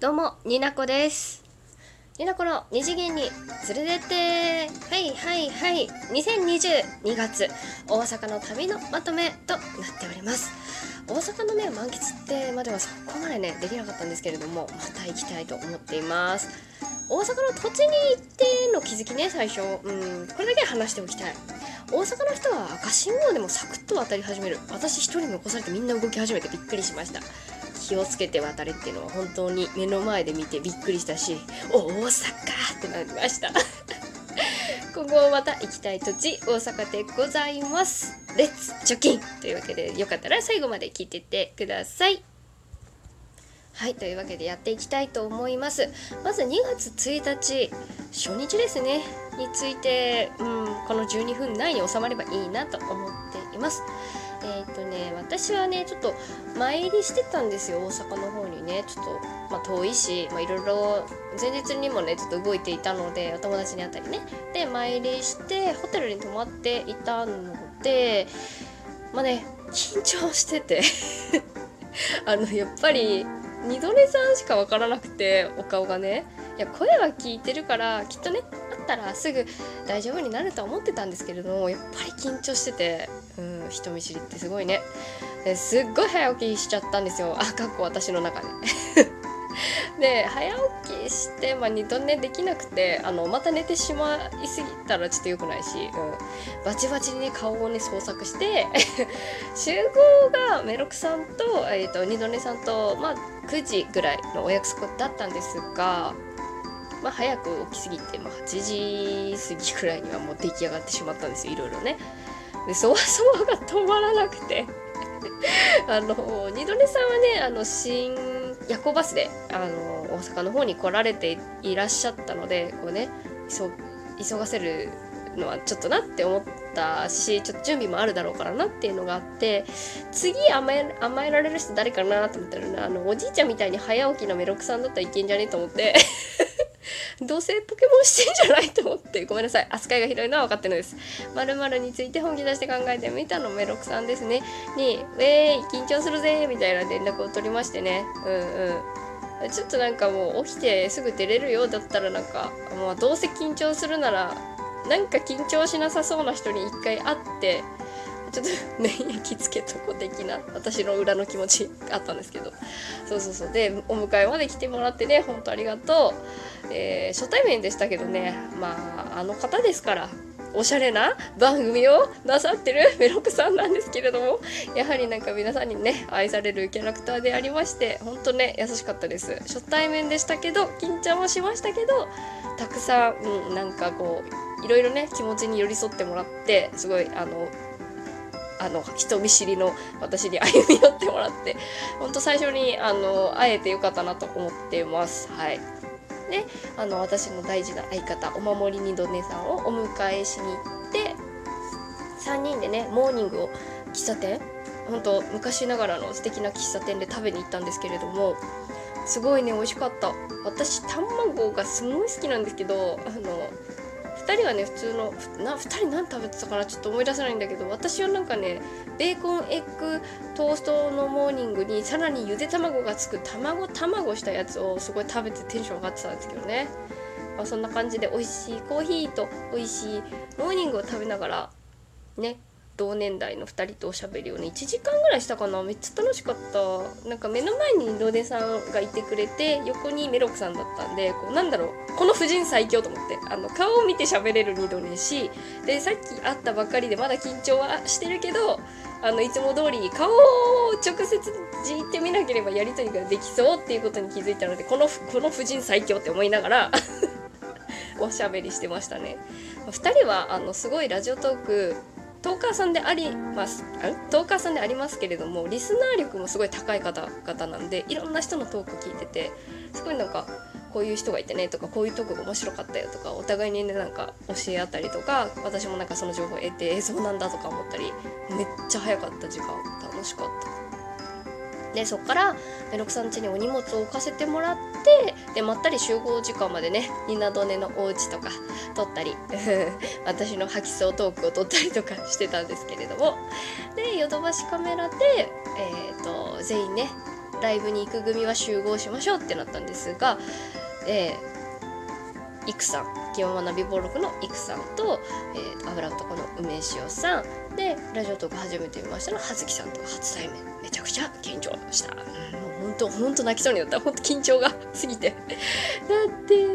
どうも、になこです。になこの二次元に連れてって。はいはいはい。2022月大阪の旅のまとめとなっております。大阪のね満喫ってまではそこまでねできなかったんですけれどもまた行きたいと思っています。大阪の土地に行っての気づきね最初。うんこれだけ話しておきたい。大阪の人は赤信号でもサクッと渡り始める。私一人残されてみんな動き始めてびっくりしました。気をつけて渡れっていうのは本当に目の前で見てびっくりしたしお大阪ってなりました。今後また行きたい土地大阪でございます。レッツ貯金というわけでよかったら最後まで聞いてってください。はいというわけでやっていきたいと思います。まず2月1日初日ですね。について、うん、この12分内に収まればいいなと思っています、ね私はねちょっと前入りしてたんですよ大阪の方にね。ちょっと、まあ、遠いし、まあ、いろいろ前日にもねちょっと動いていたのでお友達に会ったりね。で前入りしてホテルに泊まっていたのでまあね緊張してて。あのやっぱり二度寝さんしか分からなくてお顔がね。いや声は聞いてるからきっとねったらすぐ大丈夫になるとは思ってたんですけれどもやっぱり緊張してて、うん、人見知りってすごいね。すっごい早起きしちゃったんですよ。あかっこ私の中で。で早起きして、まあ、二度寝できなくてあのまた寝てしまいすぎたらちょっと良くないし、うん、バチバチにね顔をね捜索して 集合がメロクさんと,、えーと、二度寝さんと、まあ、9時ぐらいのお約束だったんですが、まあ、早く起きすぎて、まあ、8時過ぎくらいにはもう出来上がってしまったんですよ。いろいろね。でそわ そわが止まらなくて。あの二度寝さんはねあの新夜行バスであの大阪の方に来られていらっしゃったのでこうね急がせるのはちょっとなって思ったしちょっと準備もあるだろうからなっていうのがあって次甘え甘えられる人誰かなと思ったら、あのおじいちゃんみたいに早起きのメロクさんだったらいけんじゃねえと思って。どうせポケモンしてんじゃないと思って。ごめんなさい。扱いが広いのは分かってるんです。まるについて本気出して考えてみたのメロクさんですね。に「ウェーイ緊張するぜ」みたいな連絡を取りましてね。うんうん。ちょっとなんかもう起きてすぐ出れるよだったらなんかもうどうせ緊張するならなんか緊張しなさそうな人に一回会ってちょっと免疫つけとこ的な私の裏の気持ちあったんですけど。そうそうそう。でお迎えまで来てもらってねほんとありがとう、えー、初対面でしたけどね。まああの方ですからおしゃれな番組をなさってる メロクさんなんですけれどもやはりなんか皆さんにね愛されるキャラクターでありましてほんとね優しかったです。初対面でしたけど緊張もしましたけどたくさん、うん、なんかこういろいろね気持ちに寄り添ってもらってすごいあのあの人見知りの私に歩み寄ってもらってほんと最初にあの会えてよかったなと思ってます。はい。であの私の大事な相方お守り二度寝さんをお迎えしに行って3人でねモーニングを喫茶店ほんと昔ながらの素敵な喫茶店で食べに行ったんですけれどもすごいね美味しかった。私卵がすごい好きなんですけどあの2人はね普通のな2人何食べてたかなちょっと思い出せないんだけど私はなんかねベーコンエッグトーストのモーニングにさらにゆで卵がつく卵卵したやつをすごい食べてテンション上がってたんですけどね、まあ、そんな感じで美味しいコーヒーと美味しいモーニングを食べながらね同年代の2人とおしゃべりをね1時間ぐらいしたかな。めっちゃ楽しかった。なんか目の前にロデさんがいてくれて横にメロクさんだったんでこうなんだろうこの婦人最強と思ってあの顔を見て喋れる二度寝しでさっき会ったばっかりでまだ緊張はしてるけどあのいつも通り顔を直接じーってみなければやり取りができそうっていうことに気づいたのでこのこの婦人最強って思いながら おしゃべりしてましたね。2人はあのすごいラジオトークトーカーさんでありますトーカーさんでありますけれどもリスナー力もすごい高い方々なんでいろんな人のトーク聞いててすごいなんかこういう人がいてねとかこういうトークが面白かったよとかお互いにねなんか教え合ったりとか私もなんかその情報を得て映像なんだとか思ったりめっちゃ早かった時間楽しかった。でそっからメロクさん家にお荷物を置かせてもらってでまったり集合時間までねニナドネのお家とか撮ったり 私の吐きそうトークを撮ったりとか してたんですけれども。でヨドバシカメラで、えーと、全員ねライブに行く組は集合しましょうってなったんですが、えー、イクさん気ままな美貌録のイクさんと、えー、油男の梅塩さんでラジオトーク初めて見ましたの葉月さんと初対面めちゃくちゃ緊張した、もうほんとほんと泣きそうになった。ほんと緊張がすぎて。だって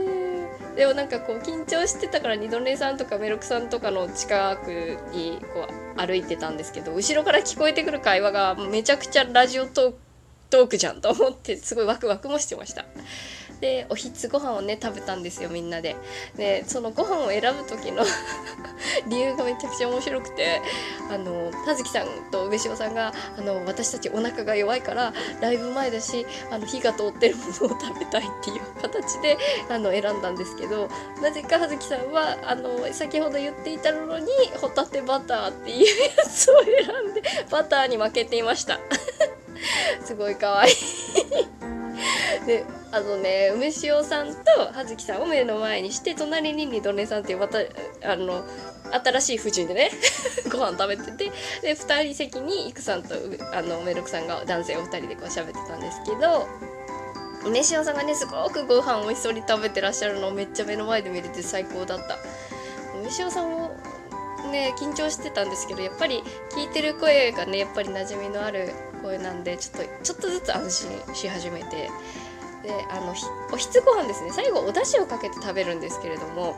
でもなんかこう緊張してたから二度寝さんとかメロクさんとかの近くにこう歩いてたんですけど後ろから聞こえてくる会話がめちゃくちゃラジオトークじゃんと思ってすごいワクワクもしてました。でおひつご飯をね食べたんですよみんなで。でそのご飯を選ぶ時の 理由がめちゃくちゃ面白くてあの葉月さんと上塩さんがあの私たちお腹が弱いからライブ前だしあの火が通ってるものを食べたいっていう形であの選んだんですけどなぜか葉月さんはあの先ほど言っていたのにホタテバターっていうやつを選んでバターに負けていました。すごい可愛い。であのね梅塩さんと葉月さんを目の前にして隣に二度寝さんっていうまたあの新しい夫人でね ご飯食べててで2人席に育さんとあのメルクさんが男性お二人でこう喋ってたんですけど梅塩さんがねすごくご飯美味しそうに食べてらっしゃるのをめっちゃ目の前で見れて最高だった。梅塩さんもね緊張してたんですけどやっぱり聞いてる声がねやっぱり馴染みのある声なんでちょっとちょっとずつ安心し始めてであのおひつご飯ですね。最後お出汁をかけて食べるんですけれども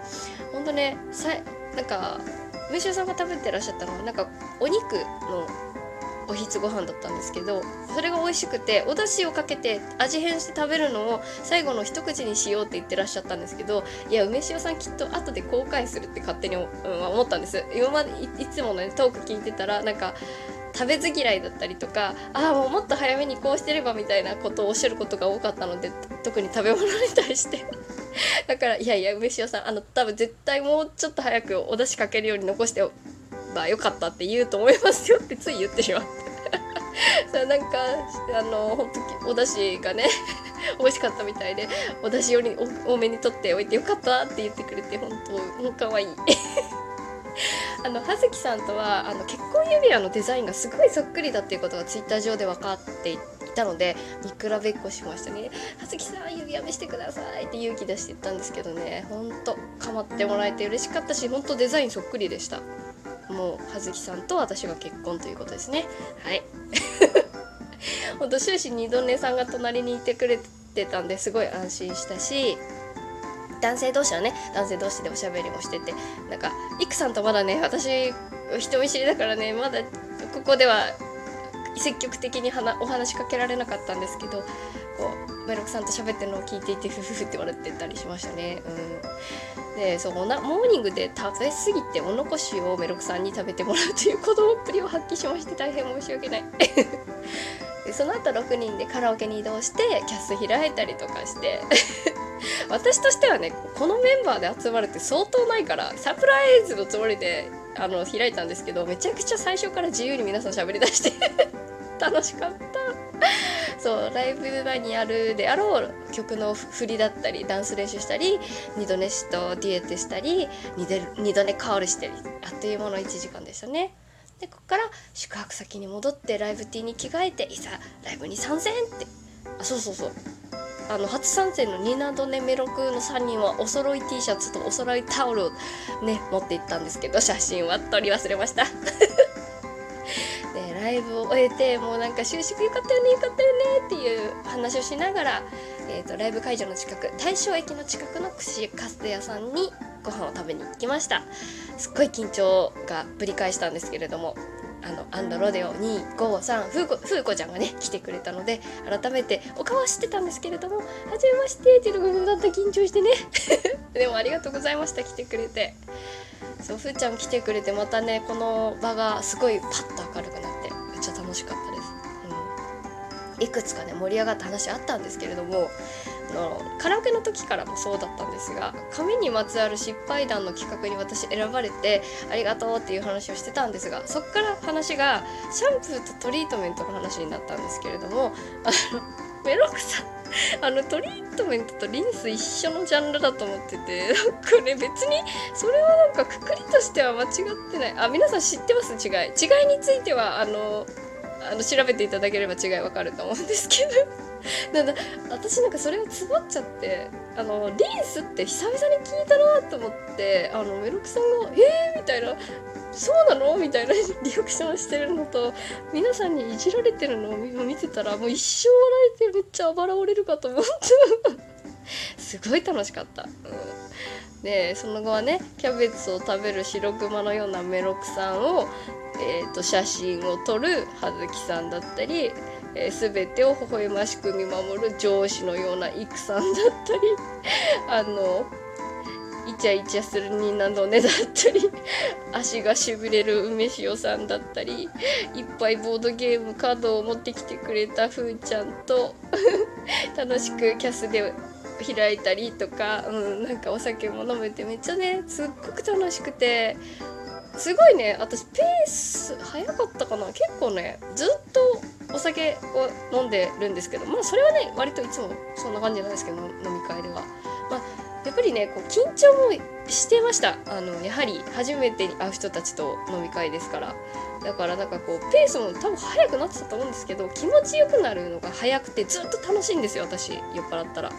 ほんとねさなんか梅塩さんが食べてらっしゃったのはなんかお肉のおひつご飯だったんですけどそれが美味しくてお出汁をかけて味変して食べるのを最後の一口にしようって言ってらっしゃったんですけどいや梅塩さんきっと後で後悔するって勝手に、思ったんです。今までいつもの、ね、トーク聞いてたらなんか食べず嫌いだったりとかああもうもっと早めにこうしてればみたいなことをおっしゃることが多かったので特に食べ物に対して。だからいやいや梅塩さんあの多分絶対もうちょっと早くお出汁かけるように残してばよかったって言うと思いますよってつい言ってしまって なんかあの本当お出汁がね 美味しかったみたいでお出汁より多めに取っておいてよかったって言ってくれて本当もう可愛い。あの葉月さんとはあの結婚指輪のデザインがすごいそっくりだっていうことがツイッター上で分かっていたので見比べっこしましたね「葉月さん指輪見してください」って勇気出して言ったんですけどね。ほんと構ってもらえて嬉しかったしほんとデザインそっくりでした。もう葉月さんと私が結婚ということですね。はい。ほんと終始二度寝さんが隣にいてくれてたんですごい安心したし男性同士はね男性同士でおしゃべりもしててなんかいくさんとまだね私人見知りだからねまだここでは積極的にお話しかけられなかったんですけどこうメロクさんと喋ってるのを聞いていてフフフって笑ってたりしましたね。うん、でそうなモーニングで食べ過ぎてお残しをメロクさんに食べてもらうという子供っぷりを発揮しまして大変申し訳ない。その後6人でカラオケに移動してキャス開いたりとかして。私としてはねこのメンバーで集まるって相当ないからサプライズのつもりであの開いたんですけどめちゃくちゃ最初から自由に皆さん喋りだして 楽しかった。そうライブ前にやるであろう曲の振りだったりダンス練習したり二度寝しとデュエットしたり二度寝カールしたりあっという間の1時間でしたね。でここから宿泊先に戻ってライブティーに着替えていざライブに参戦って。あそうそうそう。あの初参戦のニナドネメロクの3人はお揃い T シャツとお揃いタオルをね持って行ったんですけど写真は撮り忘れました。でライブを終えてもうなんか収縮よかったよねよかったよねっていう話をしながら、えーと、ライブ会場の近く大正駅の近くの串カステ屋さんにご飯を食べに行きました。すっごい緊張がぶり返したんですけれどもあのアンドロデオ253ふうこちゃんがね来てくれたので改めてお顔は知ってたんですけれども「はじめまして」っていうのがだった緊張してね。でもありがとうございました来てくれて。そうふーちゃん来てくれてまたねこの場がすごいパッと明るくなってめっちゃ楽しかったです、うん、いくつかね盛り上がった話あったんですけれどものカラオケの時からもそうだったんですが髪にまつわる失敗談の企画に私選ばれてありがとうっていう話をしてたんですがそっから話がシャンプーとトリートメントの話になったんですけれどもあのメロクさんあのトリートメントとリンス一緒のジャンルだと思っててなんかね別にそれはなんかくくりとしては間違ってない。あ皆さん知ってます？違い。違いについてはあのあの調べていただければ違いわかると思うんですけど。なんだ私なんかそれをつぼっちゃってあのリンスって久々に聞いたなと思ってあのメロクさんが「えー!」みたいな「そうなの?」みたいな リアクションしてるのと皆さんにいじられてるのを見てたらもう一生笑えてめっちゃ暴られるかと思って すごい楽しかった。うんでその後はねキャベツを食べる白熊のようなメロクさんを、えーと、写真を撮る葉月さんだったり、えー、全てを微笑ましく見守る上司のような育さんだったり あのイチャイチャするニナドネだったり 足がしびれる梅塩さんだったりいっぱいボードゲームカードを持ってきてくれたふーちゃんと 楽しくキャスで開いたりとか、うん、なんかお酒も飲めてめっちゃねすっごく楽しくてすごいね私ペース早かったかな結構ねずっとお酒を飲んでるんですけどまあそれはね割といつもそんな感じなんですけど飲み会では。まあやっぱりねこう緊張もしてましたあのやはり初めて会う人たちと飲み会ですからだからなんかこうペースも多分速くなってたと思うんですけど気持ちよくなるのが早くてずっと楽しいんですよ私酔っ払ったら。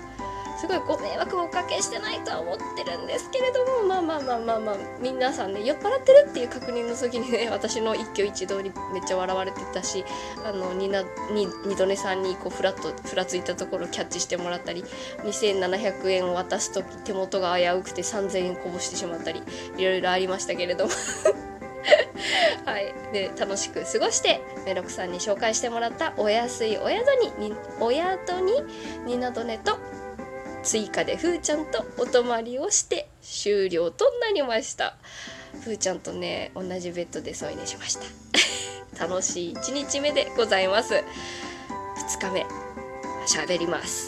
すごいご迷惑をおかけしてないとは思ってるんですけれどもまあまあまあまあまあ皆さんね酔っ払ってるっていう確認の時にね 私の一挙一動にめっちゃ笑われてたしあのにな二度寝さんにこうフラッとふらついたところキャッチしてもらったり2700円を渡す時手元が危うくて3000円こぼしてしまったりいろいろありましたけれども。はい、で楽しく過ごしてメロクさんに紹介してもらったお安いお宿にお宿にニナドネと追加でふーちゃんとお泊まりをして終了となりました。ふーちゃんとね同じベッドで添い寝しました。楽しい1日目でございます。2日目喋ります。